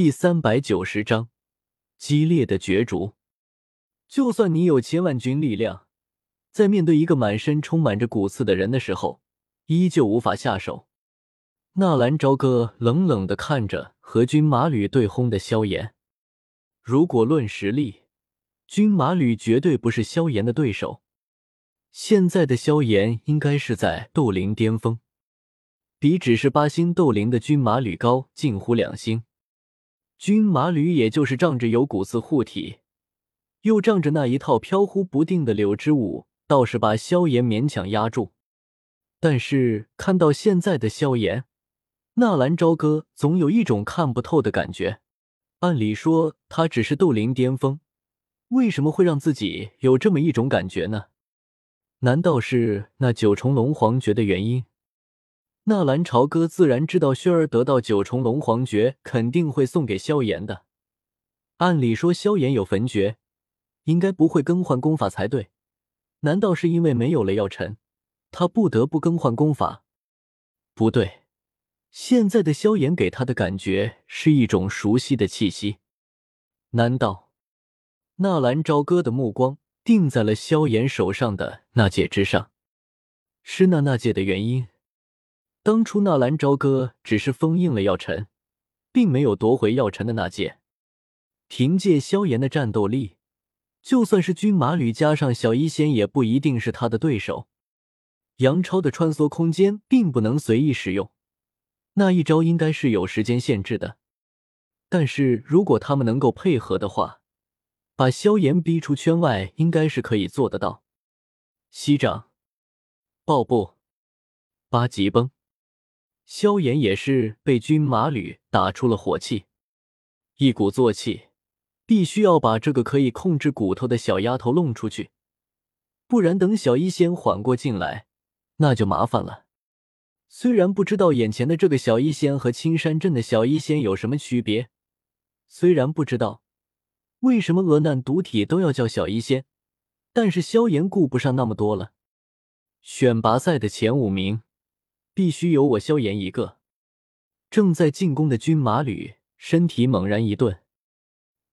第三百九十章激烈的角逐。就算你有千万军力量，在面对一个满身充满着骨刺的人的时候，依旧无法下手。纳兰朝歌冷冷的看着和军马吕对轰的萧炎。如果论实力，军马吕绝对不是萧炎的对手。现在的萧炎应该是在斗灵巅峰，比只是八星斗灵的军马吕高近乎两星。军马吕也就是仗着有骨子护体，又仗着那一套飘忽不定的柳之舞，倒是把萧炎勉强压住。但是看到现在的萧炎，纳兰朝歌总有一种看不透的感觉。按理说他只是斗灵巅峰，为什么会让自己有这么一种感觉呢？难道是那九重龙皇诀的原因？纳兰朝歌自然知道，轩儿得到九重龙皇诀肯定会送给萧炎的。按理说，萧炎有焚诀，应该不会更换功法才对。难道是因为没有了药尘，他不得不更换功法？不对，现在的萧炎给他的感觉是一种熟悉的气息。难道纳兰朝歌的目光？定在了萧炎手上的那戒之上，是那那戒的原因。当初纳兰朝歌只是封印了药尘，并没有夺回药尘的那戒。凭借萧炎的战斗力，就算是军马吕加上小医仙，也不一定是他的对手。杨超的穿梭空间并不能随意使用，那一招应该是有时间限制的。但是如果他们能够配合的话，把萧炎逼出圈外，应该是可以做得到。西掌、爆步、八极崩，萧炎也是被军马吕打出了火气，一鼓作气，必须要把这个可以控制骨头的小丫头弄出去，不然等小医仙缓过劲来，那就麻烦了。虽然不知道眼前的这个小医仙和青山镇的小医仙有什么区别，虽然不知道。为什么鹅难毒体都要叫小医仙？但是萧炎顾不上那么多了。选拔赛的前五名必须有我萧炎一个。正在进攻的军马吕身体猛然一顿，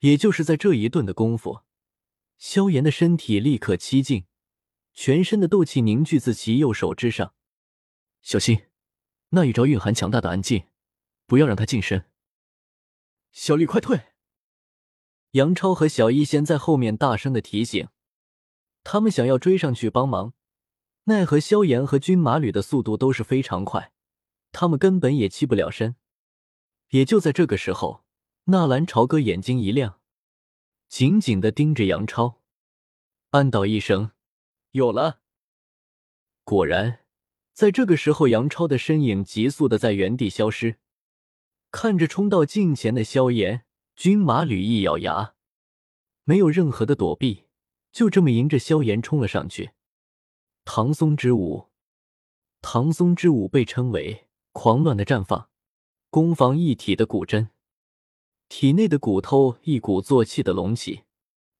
也就是在这一顿的功夫，萧炎的身体立刻七进，全身的斗气凝聚自其右手之上。小心，那一招蕴含强大的暗劲，不要让他近身。小绿，快退！杨超和小医仙在后面大声的提醒，他们想要追上去帮忙，奈何萧炎和军马吕的速度都是非常快，他们根本也欺不了身。也就在这个时候，纳兰朝歌眼睛一亮，紧紧的盯着杨超，暗道一声：“有了。”果然，在这个时候，杨超的身影急速的在原地消失，看着冲到近前的萧炎。军马吕一咬牙，没有任何的躲避，就这么迎着萧炎冲了上去。唐松之舞，唐松之舞被称为狂乱的绽放，攻防一体的古针，体内的骨头一鼓作气的隆起，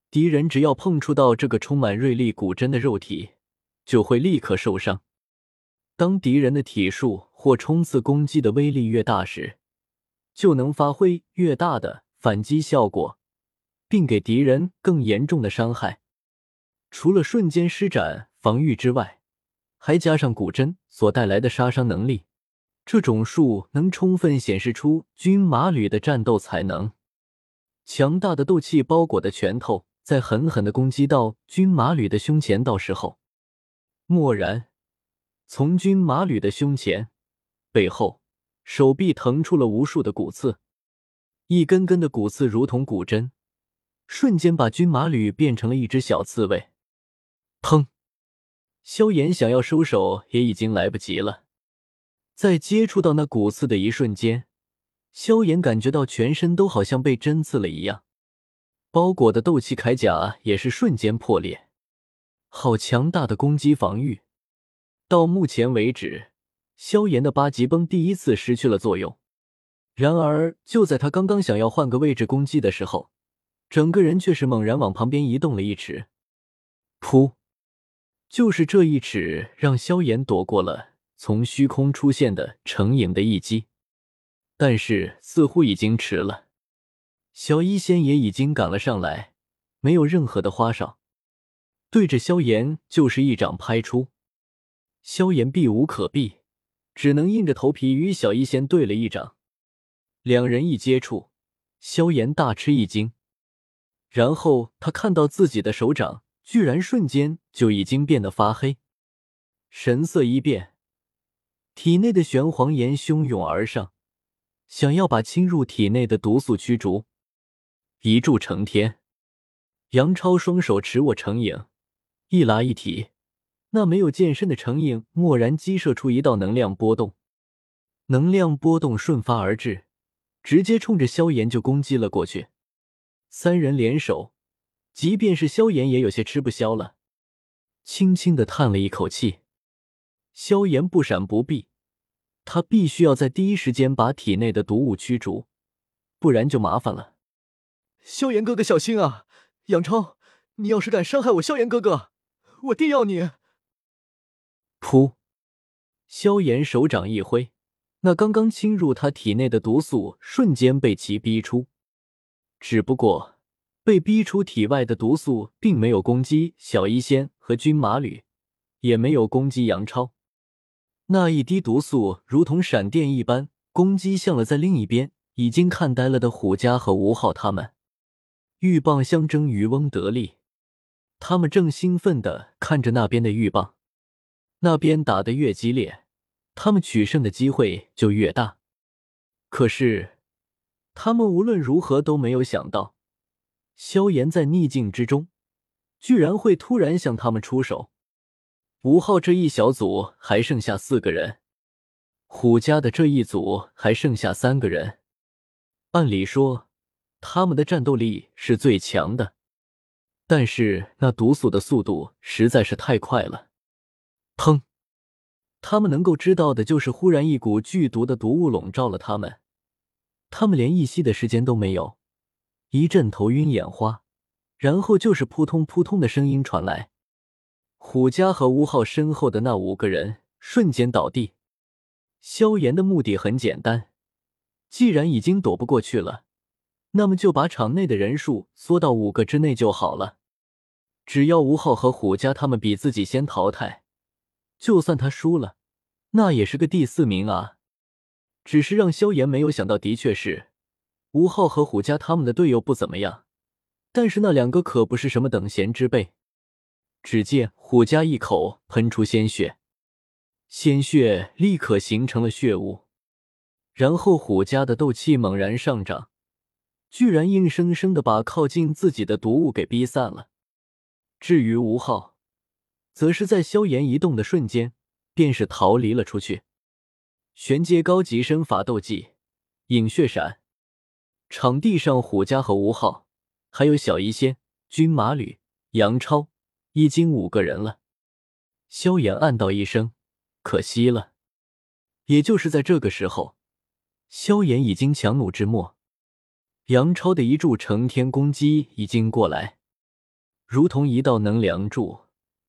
敌人只要碰触到这个充满锐利骨针的肉体，就会立刻受伤。当敌人的体术或冲刺攻击的威力越大时，就能发挥越大的。反击效果，并给敌人更严重的伤害。除了瞬间施展防御之外，还加上古针所带来的杀伤能力，这种术能充分显示出军马吕的战斗才能。强大的斗气包裹的拳头在狠狠的攻击到军马吕的胸前，到时候，蓦然，从军马吕的胸前、背后、手臂腾出了无数的骨刺。一根根的骨刺如同骨针，瞬间把军马吕变成了一只小刺猬。砰！萧炎想要收手也已经来不及了。在接触到那骨刺的一瞬间，萧炎感觉到全身都好像被针刺了一样，包裹的斗气铠甲也是瞬间破裂。好强大的攻击防御！到目前为止，萧炎的八级崩第一次失去了作用。然而，就在他刚刚想要换个位置攻击的时候，整个人却是猛然往旁边移动了一尺。噗！就是这一尺，让萧炎躲过了从虚空出现的成影的一击。但是，似乎已经迟了。小医仙也已经赶了上来，没有任何的花哨，对着萧炎就是一掌拍出。萧炎避无可避，只能硬着头皮与小医仙对了一掌。两人一接触，萧炎大吃一惊，然后他看到自己的手掌居然瞬间就已经变得发黑，神色一变，体内的玄黄炎汹涌而上，想要把侵入体内的毒素驱逐。一柱成天，杨超双手持握成影，一拉一提，那没有剑身的成影蓦然激射出一道能量波动，能量波动瞬发而至，直接冲着萧炎就攻击了过去。三人联手，即便是萧炎也有些吃不消了，轻轻的叹了一口气。萧炎不闪不避，他必须要在第一时间把体内的毒物驱逐，不然就麻烦了。萧炎哥哥小心啊！杨超，你要是敢伤害我萧炎哥哥，我定要你！噗！萧炎手掌一挥，那刚刚侵入他体内的毒素瞬间被其逼出。只不过，被逼出体外的毒素并没有攻击小医仙和军马吕，也没有攻击杨超。那一滴毒素如同闪电一般攻击向了在另一边已经看呆了的虎家和吴昊他们。鹬蚌相争，渔翁得利。他们正兴奋的看着那边的鹬蚌，那边打得越激烈，他们取胜的机会就越大。可是，他们无论如何都没有想到，萧炎在逆境之中，居然会突然向他们出手。吴昊这一小组还剩下四个人，虎家的这一组还剩下三个人。按理说。他们的战斗力是最强的，但是那毒素的速度实在是太快了。砰！他们能够知道的就是忽然一股剧毒的毒雾笼罩了他们，他们连一息的时间都没有，一阵头晕眼花，然后就是扑通扑通的声音传来。虎家和吴昊身后的那五个人瞬间倒地。萧炎的目的很简单，既然已经躲不过去了。那么就把场内的人数缩到五个之内就好了。只要吴昊和虎家他们比自己先淘汰，就算他输了，那也是个第四名啊。只是让萧炎没有想到，的确是吴昊和虎家他们的队友不怎么样，但是那两个可不是什么等闲之辈。只见虎家一口喷出鲜血，鲜血立刻形成了血雾，然后虎家的斗气猛然上涨。居然硬生生的把靠近自己的毒物给逼散了。至于吴昊，则是在萧炎移动的瞬间，便是逃离了出去。玄阶高级身法斗技，影血闪。场地上，虎家和吴昊，还有小医仙、军马吕、杨超，已经五个人了。萧炎暗道一声：“可惜了。”也就是在这个时候，萧炎已经强弩之末。杨超的一柱成天攻击已经过来，如同一道能量柱，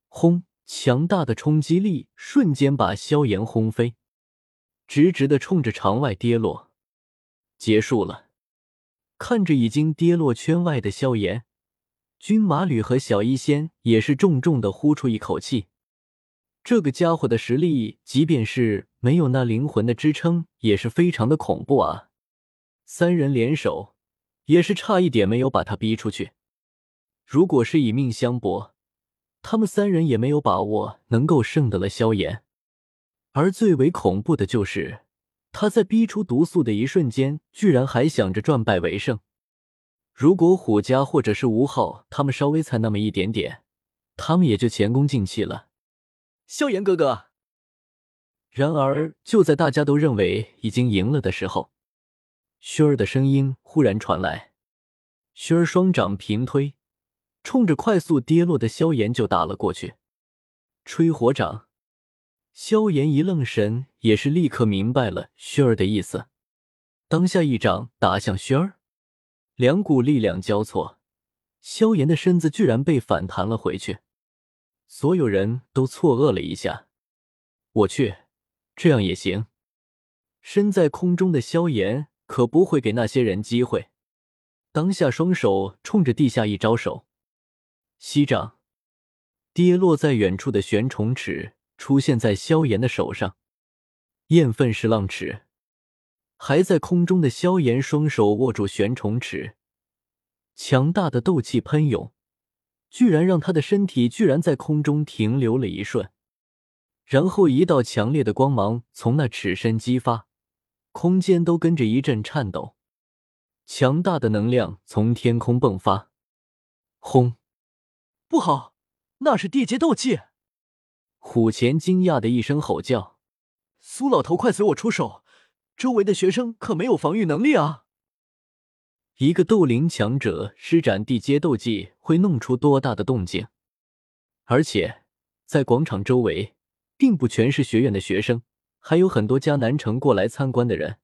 轰！强大的冲击力瞬间把萧炎轰飞，直直的冲着场外跌落。结束了。看着已经跌落圈外的萧炎，军马吕和小医仙也是重重的呼出一口气。这个家伙的实力，即便是没有那灵魂的支撑，也是非常的恐怖啊！三人联手。也是差一点没有把他逼出去。如果是以命相搏，他们三人也没有把握能够胜得了萧炎。而最为恐怖的就是他在逼出毒素的一瞬间，居然还想着转败为胜。如果虎家或者是吴昊他们稍微才那么一点点，他们也就前功尽弃了。萧炎哥哥。然而就在大家都认为已经赢了的时候。薰儿的声音忽然传来，薰儿双掌平推，冲着快速跌落的萧炎就打了过去。吹火掌，萧炎一愣神，也是立刻明白了薰儿的意思，当下一掌打向薰儿，两股力量交错，萧炎的身子居然被反弹了回去。所有人都错愕了一下，我去，这样也行？身在空中的萧炎。可不会给那些人机会。当下双手冲着地下一招手，息掌，跌落在远处的玄虫尺出现在萧炎的手上。厌愤是浪尺，还在空中的萧炎双手握住玄虫尺，强大的斗气喷涌，居然让他的身体居然在空中停留了一瞬，然后一道强烈的光芒从那尺身激发，空间都跟着一阵颤抖，强大的能量从天空迸发，轰！不好，那是地阶斗气！虎钳惊讶的一声吼叫。苏老头，快随我出手！周围的学生可没有防御能力啊！一个斗灵强者施展地阶斗技会弄出多大的动静？而且在广场周围，并不全是学院的学生，还有很多迦南城过来参观的人。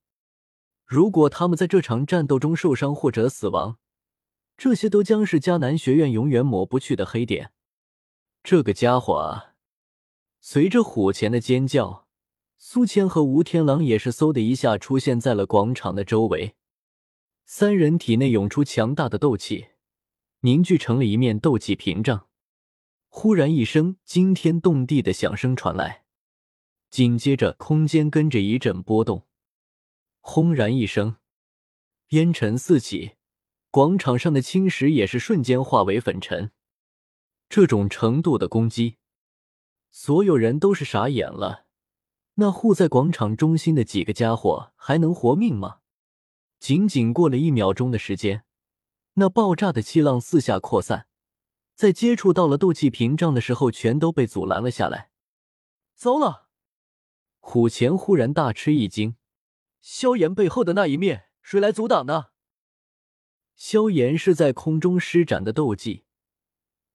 如果他们在这场战斗中受伤或者死亡，这些都将是迦南学院永远抹不去的黑点。这个家伙啊！随着虎钳的尖叫。苏谦和吴天狼也是嗖的一下出现在了广场的周围，三人体内涌出强大的斗气，凝聚成了一面斗气屏障。忽然一声惊天动地的响声传来，紧接着空间跟着一阵波动，轰然一声，烟尘四起，广场上的青石也是瞬间化为粉尘。这种程度的攻击，所有人都是傻眼了。那护在广场中心的几个家伙还能活命吗？仅仅过了一秒钟的时间，那爆炸的气浪四下扩散，在接触到了斗气屏障的时候，全都被阻拦了下来。糟了！虎钳忽然大吃一惊，萧炎背后的那一面，谁来阻挡呢？萧炎是在空中施展的斗技，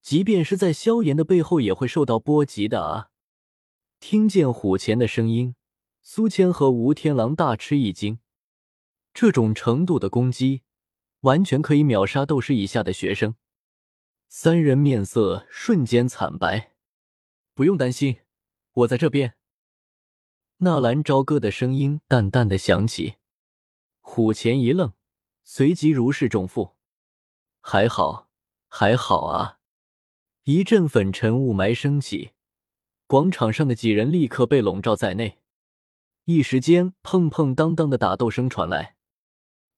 即便是在萧炎的背后，也会受到波及的啊！听见虎钳的声音，苏谦和吴天狼大吃一惊。这种程度的攻击，完全可以秒杀斗师以下的学生。三人面色瞬间惨白。不用担心，我在这边。纳兰朝歌的声音淡淡的响起。虎钳一愣，随即如释重负。还好，还好啊！一阵粉尘雾霾升起。广场上的几人立刻被笼罩在内，一时间砰砰当当的打斗声传来，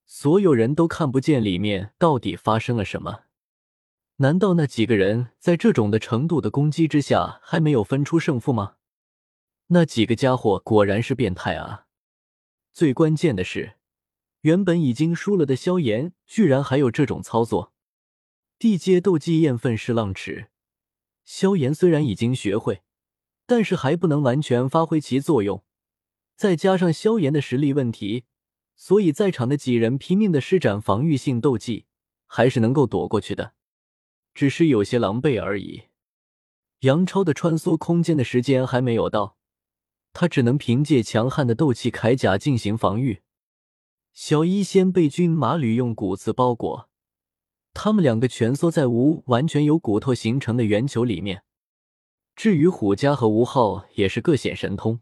所有人都看不见里面到底发生了什么。难道那几个人在这种的程度的攻击之下还没有分出胜负吗？那几个家伙果然是变态啊！最关键的是，原本已经输了的萧炎居然还有这种操作。地阶斗技厌愤是浪尺，萧炎虽然已经学会。但是还不能完全发挥其作用，再加上萧炎的实力问题，所以在场的几人拼命的施展防御性斗技，还是能够躲过去的，只是有些狼狈而已。杨超的穿梭空间的时间还没有到，他只能凭借强悍的斗气铠甲进行防御。小医仙被军马吕用骨刺包裹，他们两个蜷缩在无完全由骨头形成的圆球里面。至于虎家和吴昊也是各显神通。